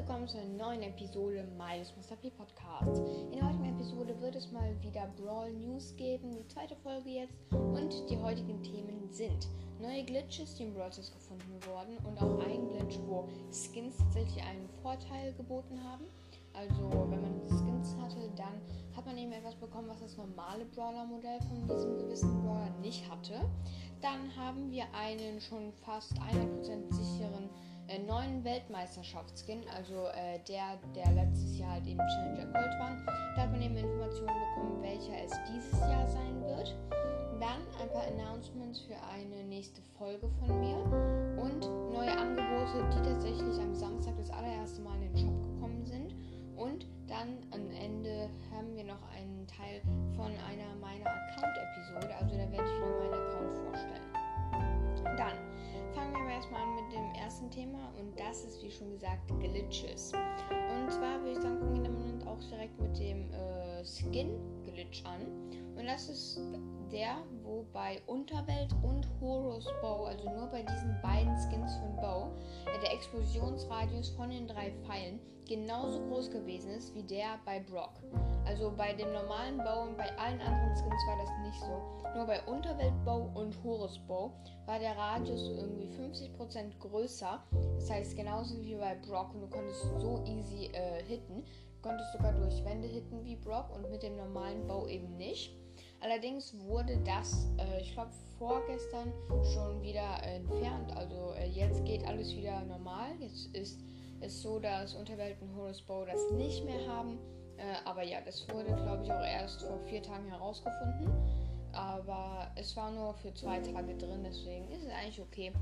willkommen zu einer neuen Episode meines Mr. P Podcasts. In der heutigen Episode wird es mal wieder Brawl News geben, die zweite Folge jetzt. Und die heutigen Themen sind neue Glitches, die im Brawl gefunden wurden und auch ein Glitch, wo Skins tatsächlich einen Vorteil geboten haben. Also wenn man Skins hatte, dann hat man eben etwas bekommen, was das normale Brawler-Modell von diesem gewissen Brawler nicht hatte. Dann haben wir einen schon fast 100% sicheren äh, neuen Weltmeisterschaftsskin, also äh, der, der letztes Jahr halt eben Challenger Gold war. Da hat man eben Informationen bekommen, welcher es dieses Jahr sein wird. Dann ein paar Announcements für eine nächste Folge von mir und neue Angebote, die tatsächlich am Samstag das allererste Mal in den Shop gekommen sind. Und dann am Ende haben wir noch einen Teil von einer meiner Account-Episode, also da werde ich wieder meinen Account vorstellen. Dann fangen wir erstmal an mit dem ersten Thema und das ist, wie schon gesagt, Glitches. Und zwar würde ich sagen, fangen wir damit auch direkt mit dem äh, Skin-Glitch an. Und das ist der, wo bei Unterwelt und Horus Bow, also nur bei diesen beiden Skins von Bow, der Explosionsradius von den drei Pfeilen genauso groß gewesen ist wie der bei Brock. Also bei dem normalen Bow und bei allen anderen Skins war das nicht so. Nur bei Unterweltbow und Horusbow war der Radius irgendwie 50% größer. Das heißt genauso wie bei Brock und du konntest so easy äh, hitten. Du konntest sogar durch Wände hitten wie Brock und mit dem normalen Bow eben nicht. Allerdings wurde das, äh, ich glaube, vorgestern schon wieder äh, entfernt. Also äh, jetzt geht alles wieder normal. Jetzt ist es so, dass Unterwelt und Horus Bow das nicht mehr haben. Äh, aber ja, das wurde, glaube ich, auch erst vor vier Tagen herausgefunden. Aber es war nur für zwei Tage drin, deswegen ist es eigentlich okay.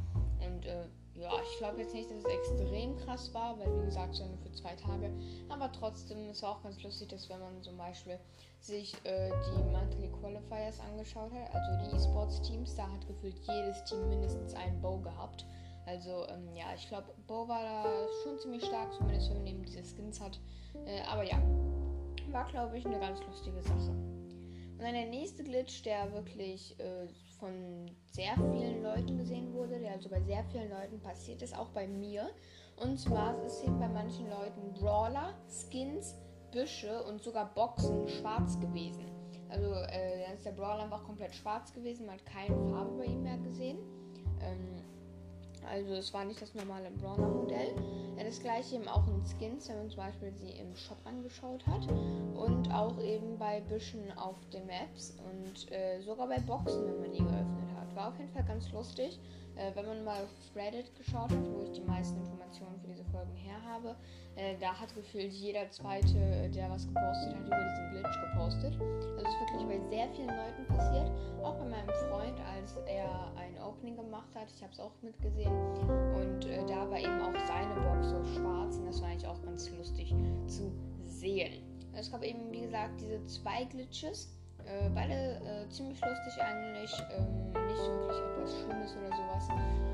Und äh, ja, ich glaube jetzt nicht, dass es extrem krass war, weil wie gesagt, es war nur für zwei Tage. Aber trotzdem, es war auch ganz lustig, dass wenn man zum Beispiel sich äh, die Monthly Qualifiers angeschaut hat, also die E-Sports-Teams, da hat gefühlt jedes Team mindestens einen Bow gehabt. Also ähm, ja, ich glaube, Bow war da schon ziemlich stark, zumindest wenn man eben diese Skins hat. Äh, aber ja, war glaube ich eine ganz lustige Sache. Und dann der nächste Glitch, der wirklich äh, von sehr vielen Leuten gesehen wurde, der also bei sehr vielen Leuten passiert ist, auch bei mir. Und zwar ist eben bei manchen Leuten Brawler, Skins, Büsche und sogar Boxen schwarz gewesen. Also äh, dann ist der Brawler einfach komplett schwarz gewesen, man hat keine Farbe bei ihm mehr gesehen. Ähm, also es war nicht das normale Brawler-Modell. Ja, das gleiche eben auch in Skins, wenn man zum Beispiel sie im Shop angeschaut hat. Und auch eben bei Büschen auf den Maps und äh, sogar bei Boxen, wenn man die geöffnet hat. War auf jeden Fall ganz lustig. Äh, wenn man mal auf Reddit geschaut hat, wo ich die meisten Informationen für diese Folgen her habe, äh, da hat gefühlt jeder zweite, der was gepostet hat, über diesen Glitch gepostet. Also es ist wirklich bei sehr vielen Leuten passiert. Auch bei meinem Freund, als er ein Opening gemacht hat. Ich habe es auch mitgesehen. Und äh, da war eben auch seine Box so schwarz. Und das war eigentlich auch ganz lustig zu sehen. Es gab eben, wie gesagt, diese zwei Glitches. Äh, beide äh, ziemlich lustig eigentlich. Ähm, nicht wirklich etwas Schlimmes oder sowas.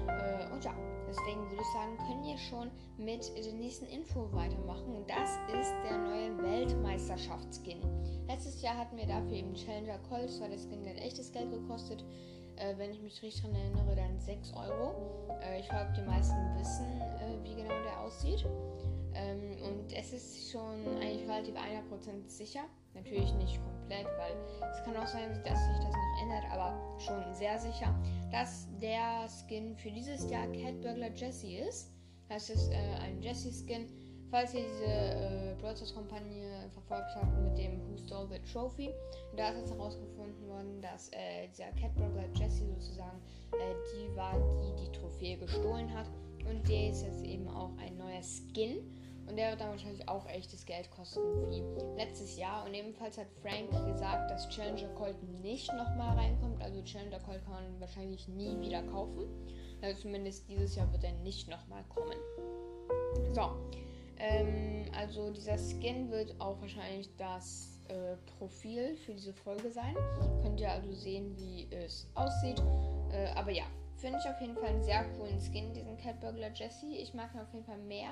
Äh, und ja, deswegen würde ich sagen, können wir schon mit der nächsten Info weitermachen. Und das ist der neue Weltmeisterschaftsskin. Letztes Jahr hatten wir dafür eben Challenger Colt. Das war der Skin, der echtes Geld gekostet. Äh, wenn ich mich richtig daran erinnere, dann 6 Euro. Äh, ich glaube, die meisten wissen, äh, wie genau der aussieht. Ähm, und es ist schon eigentlich relativ 100% sicher. Natürlich nicht komplett, weil es kann auch sein, dass sich das noch ändert, aber schon sehr sicher, dass der Skin für dieses Jahr Cat Burglar Jessie ist. Das ist äh, ein Jessie-Skin. Falls ihr diese äh, Brawl Kampagne verfolgt habt mit dem Who Stole the Trophy, da ist jetzt herausgefunden worden, dass äh, dieser Cat Burglar Jessie sozusagen äh, die war, die die Trophäe gestohlen hat. Und der ist jetzt eben auch ein neuer Skin. Und der wird dann wahrscheinlich auch echtes Geld kosten wie letztes Jahr. Und ebenfalls hat Frank gesagt, dass Challenger Colt nicht nochmal reinkommt. Also Challenger Colt kann man wahrscheinlich nie wieder kaufen. Also zumindest dieses Jahr wird er nicht nochmal kommen. So. Ähm, also dieser Skin wird auch wahrscheinlich das äh, Profil für diese Folge sein. Könnt ihr also sehen, wie es aussieht. Äh, aber ja, finde ich auf jeden Fall einen sehr coolen Skin, diesen Cat Burglar Jesse. Ich mag ihn auf jeden Fall mehr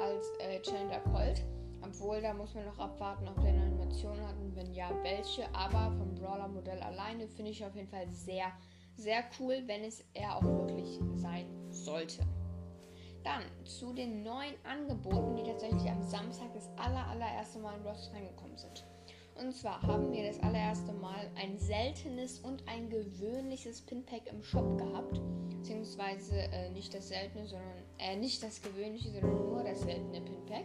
als äh, Challenger Colt. Obwohl, da muss man noch abwarten, ob der eine Animation hat und wenn ja, welche. Aber vom Brawler-Modell alleine finde ich auf jeden Fall sehr, sehr cool, wenn es er auch wirklich sein sollte. Dann zu den neuen Angeboten, die tatsächlich am Samstag das aller, allererste Mal in Bros reingekommen sind. Und zwar haben wir das allererste Mal ein seltenes und ein gewöhnliches Pinpack im Shop gehabt. Beziehungsweise äh, nicht das seltene, sondern äh, nicht das gewöhnliche, sondern nur das seltene Pinpack.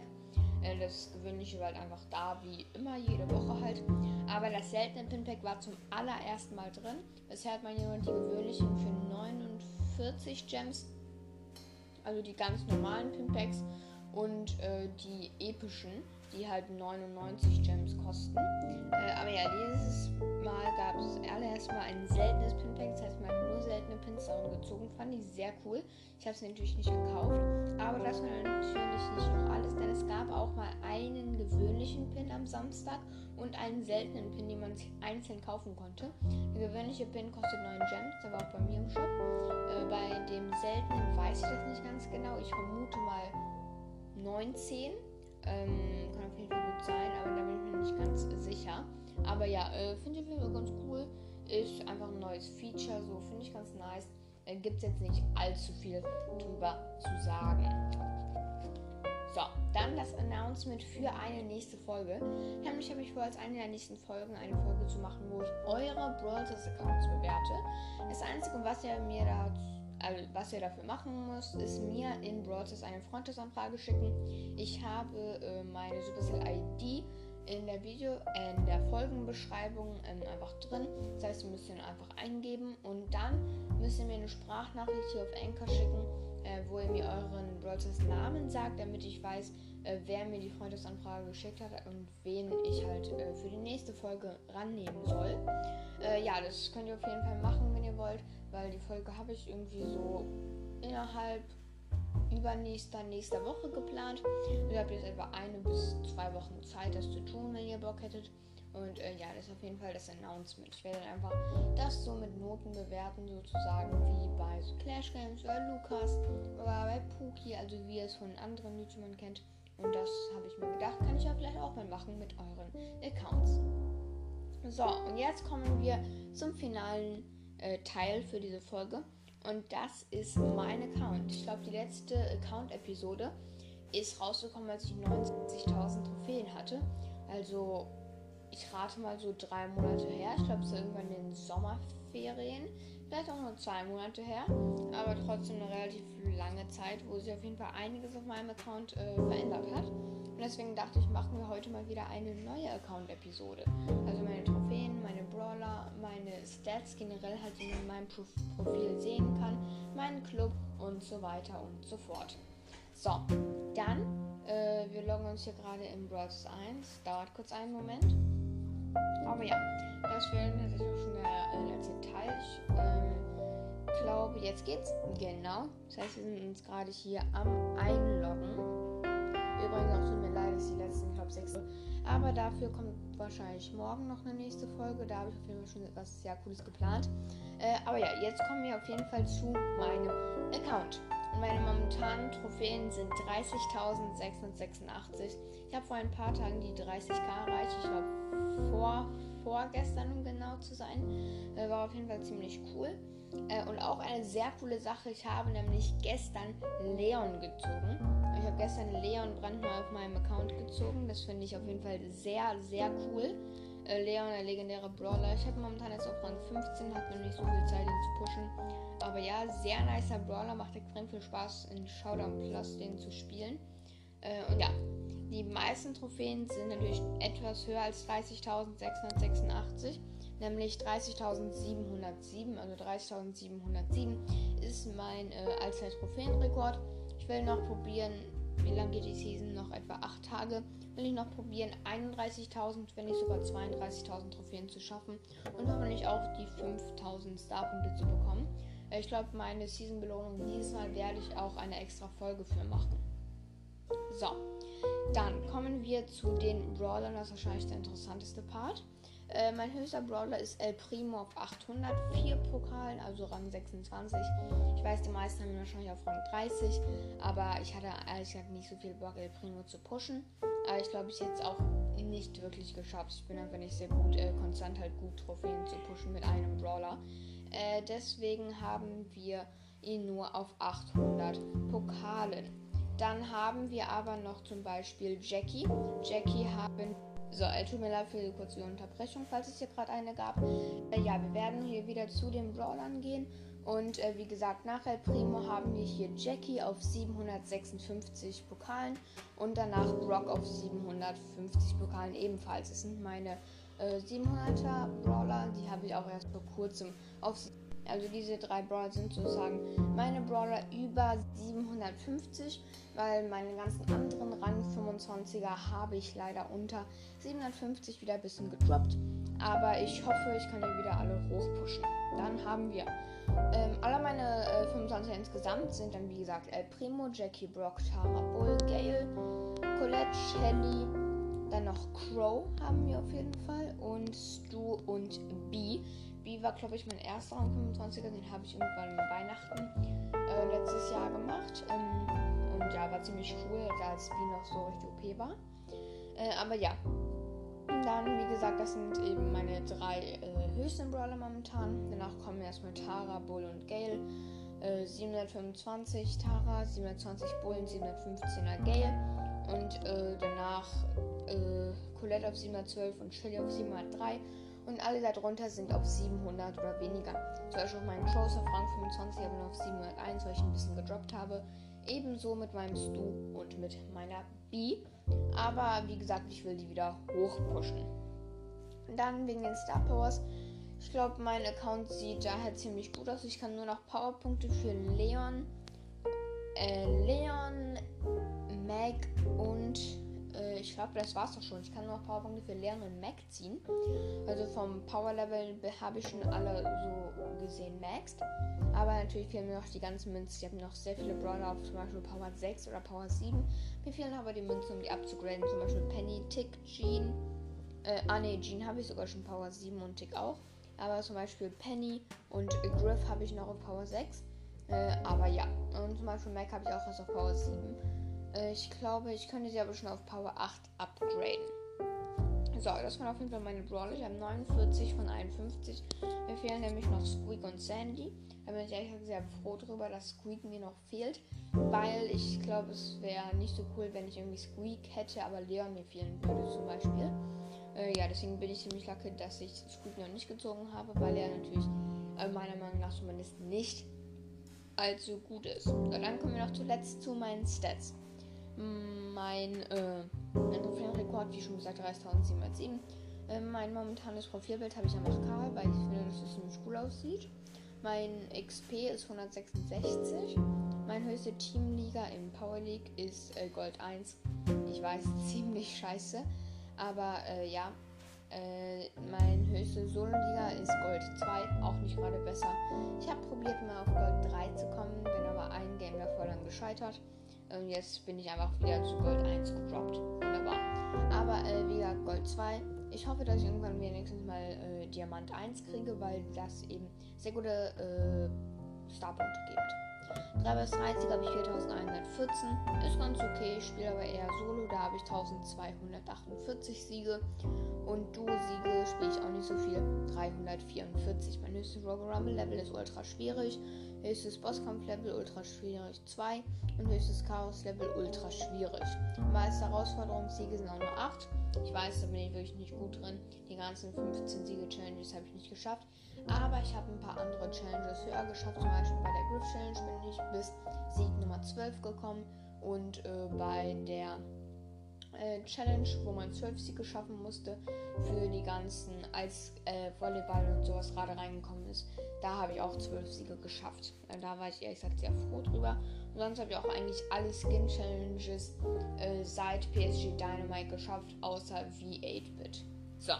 Äh, das gewöhnliche war halt einfach da, wie immer, jede Woche halt. Aber das seltene Pinpack war zum allerersten Mal drin. Bisher hat man ja nur die gewöhnlichen für 49 Gems. Also die ganz normalen Pinpacks und äh, die epischen die halt 99 Gems kosten. Äh, aber ja, dieses Mal gab es allererst mal ein seltenes Pinpack, das heißt man hat nur seltene Pins darum gezogen. Fand ich sehr cool. Ich habe es natürlich nicht gekauft, aber das war natürlich nicht noch alles, denn es gab auch mal einen gewöhnlichen Pin am Samstag und einen seltenen Pin, den man einzeln kaufen konnte. Der gewöhnliche Pin kostet 9 Gems, der war auch bei mir im Shop. Äh, bei dem seltenen weiß ich das nicht ganz genau. Ich vermute mal 19. Ähm, kann auf jeden Fall gut sein, aber da bin ich mir nicht ganz sicher. Aber ja, äh, finde ich auf jeden Fall ganz cool. Ist einfach ein neues Feature, so finde ich ganz nice. Äh, Gibt es jetzt nicht allzu viel drüber zu sagen. So, dann das Announcement für eine nächste Folge. Nämlich habe ich vor, als eine der nächsten Folgen eine Folge zu machen, wo ich eure Brawl Accounts bewerte. Das Einzige, was ihr mir dazu was ihr dafür machen müsst, ist mir in Brawl eine Freundesanfrage schicken. Ich habe äh, meine Supercell ID in der Video, äh, in der Folgenbeschreibung ähm, einfach drin. Das heißt, ihr müsst ihn einfach eingeben und dann müsst ihr mir eine Sprachnachricht hier auf Anchor schicken, äh, wo ihr mir euren Brawl Namen sagt, damit ich weiß, äh, wer mir die Freundesanfrage geschickt hat und wen ich halt äh, für die nächste Folge rannehmen soll. Äh, ja, das könnt ihr auf jeden Fall machen, wenn ihr wollt weil die Folge habe ich irgendwie so innerhalb übernächster, nächster Woche geplant. Ihr habt jetzt etwa eine bis zwei Wochen Zeit, das zu tun, wenn ihr Bock hättet. Und äh, ja, das ist auf jeden Fall das Announcement. Ich werde dann einfach das so mit Noten bewerten, sozusagen wie bei so Clash Games oder Lukas oder bei Pookie, also wie ihr es von anderen YouTubern kennt. Und das habe ich mir gedacht, kann ich ja vielleicht auch mal machen mit euren Accounts. So, und jetzt kommen wir zum finalen äh, Teil für diese Folge. Und das ist mein Account. Ich glaube, die letzte Account-Episode ist rausgekommen, als ich 79.000 Trophäen hatte. Also, ich rate mal so drei Monate her. Ich glaube, es ist irgendwann den Sommerferien. Vielleicht auch nur zwei Monate her. Aber trotzdem eine relativ lange Zeit, wo sich auf jeden Fall einiges auf meinem Account äh, verändert hat. Und deswegen dachte ich, machen wir heute mal wieder eine neue Account-Episode. Also meine Trophäen, meine Brawler, meine Stats generell halt, die man in meinem Pro Profil sehen kann, meinen Club und so weiter und so fort. So, dann, äh, wir loggen uns hier gerade in Brawls 1. Dauert kurz einen Moment. Aber ja, das wäre natürlich auch schon der äh, letzte Teil. Ich ähm, glaube, jetzt geht's. Genau. Das heißt, wir sind uns gerade hier am Einloggen. Übrigens auch tut mir leid, dass die letzten, ich glaube, sechs. Aber dafür kommt wahrscheinlich morgen noch eine nächste Folge. Da habe ich auf jeden Fall schon etwas sehr Cooles geplant. Äh, aber ja, jetzt kommen wir auf jeden Fall zu meinem Account. Und meine momentanen Trophäen sind 30.686. Ich habe vor ein paar Tagen die 30k erreicht. Ich glaube, vor, vorgestern, um genau zu sein. Äh, war auf jeden Fall ziemlich cool. Äh, und auch eine sehr coole Sache. Ich habe nämlich gestern Leon gezogen. Ich habe gestern Leon brandneu auf meinem Account gezogen. Das finde ich auf jeden Fall sehr, sehr cool. Äh, Leon, der legendäre Brawler. Ich habe momentan jetzt auf Rang 15, hat mir nicht so viel Zeit, ihn zu pushen. Aber ja, sehr nicer Brawler. Macht extrem viel Spaß, in Showdown Plus den zu spielen. Äh, und ja, die meisten Trophäen sind natürlich etwas höher als 30.686 nämlich 30.707. Also 30.707 ist mein äh, allzeit Trophäenrekord. Ich will noch probieren, wie lange geht die Season? Noch etwa 8 Tage. Will ich noch probieren, 31.000, wenn nicht sogar 32.000 Trophäen zu schaffen und hoffentlich auch die 5.000 Starpunkte zu bekommen. Äh, ich glaube, meine Season-Belohnung dieses Mal werde ich auch eine extra Folge für machen. So, dann kommen wir zu den Brawlern, das ist wahrscheinlich der interessanteste Part. Äh, mein höchster Brawler ist El Primo auf 804 Pokalen, also Rang 26. Ich weiß, die meisten haben ihn wahrscheinlich auf Rang 30, aber ich hatte ehrlich gesagt nicht so viel Bock, El Primo zu pushen. Aber ich glaube, ich hätte es auch nicht wirklich geschafft. Ich bin einfach nicht sehr gut, äh, konstant halt gut Trophäen zu pushen mit einem Brawler. Äh, deswegen haben wir ihn nur auf 800 Pokalen. Dann haben wir aber noch zum Beispiel Jackie. Jackie haben. So, äh, tut mir leid für die kurze Unterbrechung, falls es hier gerade eine gab. Äh, ja, wir werden hier wieder zu den Brawlern gehen. Und äh, wie gesagt, nach El Primo haben wir hier Jackie auf 756 Pokalen und danach Brock auf 750 Pokalen ebenfalls. Das sind meine äh, 700er Brawler, die habe ich auch erst vor kurzem auf also diese drei Brawler sind sozusagen meine Brawler über 750, weil meine ganzen anderen Rang 25er habe ich leider unter 750 wieder ein bisschen gedroppt. Aber ich hoffe, ich kann die wieder alle hochpushen. Dann haben wir ähm, alle meine äh, 25 insgesamt sind dann wie gesagt El Primo, Jackie, Brock, Tara, Bull, Gale, Colette, Shelly, dann noch Crow haben wir auf jeden Fall und Stu und B. B war, glaube ich, mein erster Rang 25er. Den habe ich irgendwann Weihnachten äh, letztes Jahr gemacht. Ähm, und ja, war ziemlich cool, als B noch so richtig OP war. Äh, aber ja. Dann, wie gesagt, das sind eben meine drei äh, höchsten Brawler momentan. Danach kommen erstmal Tara, Bull und Gale. 725 äh, Tara, 720 Bull und 715er Gale. Und äh, danach äh, Colette auf 712 und Shelly auf 703 und alle darunter sind auf 700 oder weniger. Zum Beispiel auch mein Crows auf Rang 25 aber nur auf 701, weil ich ein bisschen gedroppt habe. Ebenso mit meinem Stu und mit meiner B. Aber wie gesagt, ich will die wieder hochpushen. Dann wegen den Star Powers. Ich glaube, mein Account sieht daher ziemlich gut aus. Ich kann nur noch Powerpunkte für Leon, äh, Leon, Meg und äh, ich glaube, das war's doch schon. Ich kann nur noch Powerpunkte für Leon und Mac ziehen. Also vom Power Level habe ich schon alle so gesehen maxed. Aber natürlich fehlen mir noch die ganzen Münzen. Ich habe noch sehr viele Brawler auf zum Beispiel Power 6 oder Power 7. Mir fehlen aber die Münzen, um die abzugraden. Zum Beispiel Penny, Tick, Jean. Äh, ah ne, Jean habe ich sogar schon Power 7 und Tick auch. Aber zum Beispiel Penny und Griff habe ich noch auf Power 6. Äh, aber ja. Und zum Beispiel Mac habe ich auch erst auf Power 7. Äh, ich glaube, ich könnte sie aber schon auf Power 8 upgraden. So, das waren auf jeden Fall meine Brawler. Ich habe 49 von 51. Mir fehlen nämlich noch Squeak und Sandy. Da bin ich ehrlich sehr froh darüber, dass Squeak mir noch fehlt. Weil ich glaube, es wäre nicht so cool, wenn ich irgendwie Squeak hätte, aber Leon mir fehlen würde zum Beispiel. Äh, ja, deswegen bin ich ziemlich lucky, dass ich Squeak noch nicht gezogen habe, weil er natürlich äh, meiner Meinung nach zumindest nicht allzu gut ist. Und dann kommen wir noch zuletzt zu meinen Stats mein, äh, mein Trophäenrekord, wie schon gesagt, 30.707. Äh, mein momentanes Profilbild habe ich einfach kahl, weil ich finde, dass es ziemlich cool aussieht. Mein XP ist 166. Mein höchste Teamliga im Power League ist äh, Gold 1. Ich weiß, ziemlich scheiße. Aber äh, ja, äh, mein höchste Solo-Liga ist Gold 2, auch nicht gerade besser. Ich habe probiert mal auf Gold 3 zu kommen, bin aber ein Game davor dann gescheitert. Und jetzt bin ich einfach wieder zu Gold 1 gedroppt. Wunderbar. Aber äh, wie gesagt, Gold 2. Ich hoffe, dass ich irgendwann wenigstens mal äh, Diamant 1 kriege, weil das eben sehr gute äh, Starpunkte gibt. 3 bis 30 habe ich 4114. Ist ganz okay. Ich spiele aber eher Solo. Da habe ich 1248 Siege. Und Duo-Siege spiele ich auch nicht so viel. 344. Mein höchstes Robo Rumble Level ist ultra schwierig. Höchstes Bosskampf-Level ultra schwierig 2 und höchstes Chaos-Level ultra schwierig. Meiste Herausforderungssiege sind auch nur 8. Ich weiß, da bin ich wirklich nicht gut drin. Die ganzen 15 Siege-Challenges habe ich nicht geschafft. Aber ich habe ein paar andere Challenges höher geschafft. Zum Beispiel bei der Griff Challenge bin ich bis Sieg Nummer 12 gekommen. Und äh, bei der äh, Challenge, wo man 12 Siege schaffen musste, für die ganzen, als äh, Volleyball und sowas gerade reingekommen ist. Da habe ich auch 12 Siege geschafft. Äh, da war ich ehrlich gesagt sehr froh drüber. Und sonst habe ich auch eigentlich alle Skin-Challenges äh, seit PSG Dynamite geschafft, außer V8-Bit. So,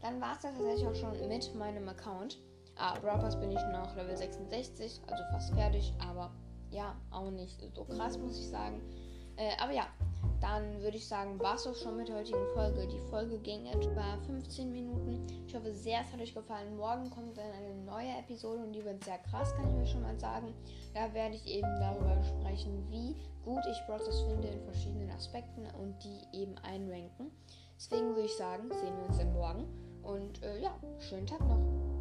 dann war es das tatsächlich auch schon mit meinem Account. Ah, Brawl bin ich noch Level 66, also fast fertig, aber ja, auch nicht so krass, muss ich sagen. Äh, aber ja, dann würde ich sagen, war es auch schon mit der heutigen Folge. Die Folge ging etwa 15 Minuten. Ich hoffe sehr, es hat euch gefallen. Morgen kommt dann eine neue Episode und die wird sehr krass, kann ich mir schon mal sagen. Da werde ich eben darüber sprechen, wie gut ich Brothers finde in verschiedenen Aspekten und die eben einranken. Deswegen würde ich sagen, sehen wir uns dann morgen. Und äh, ja, schönen Tag noch.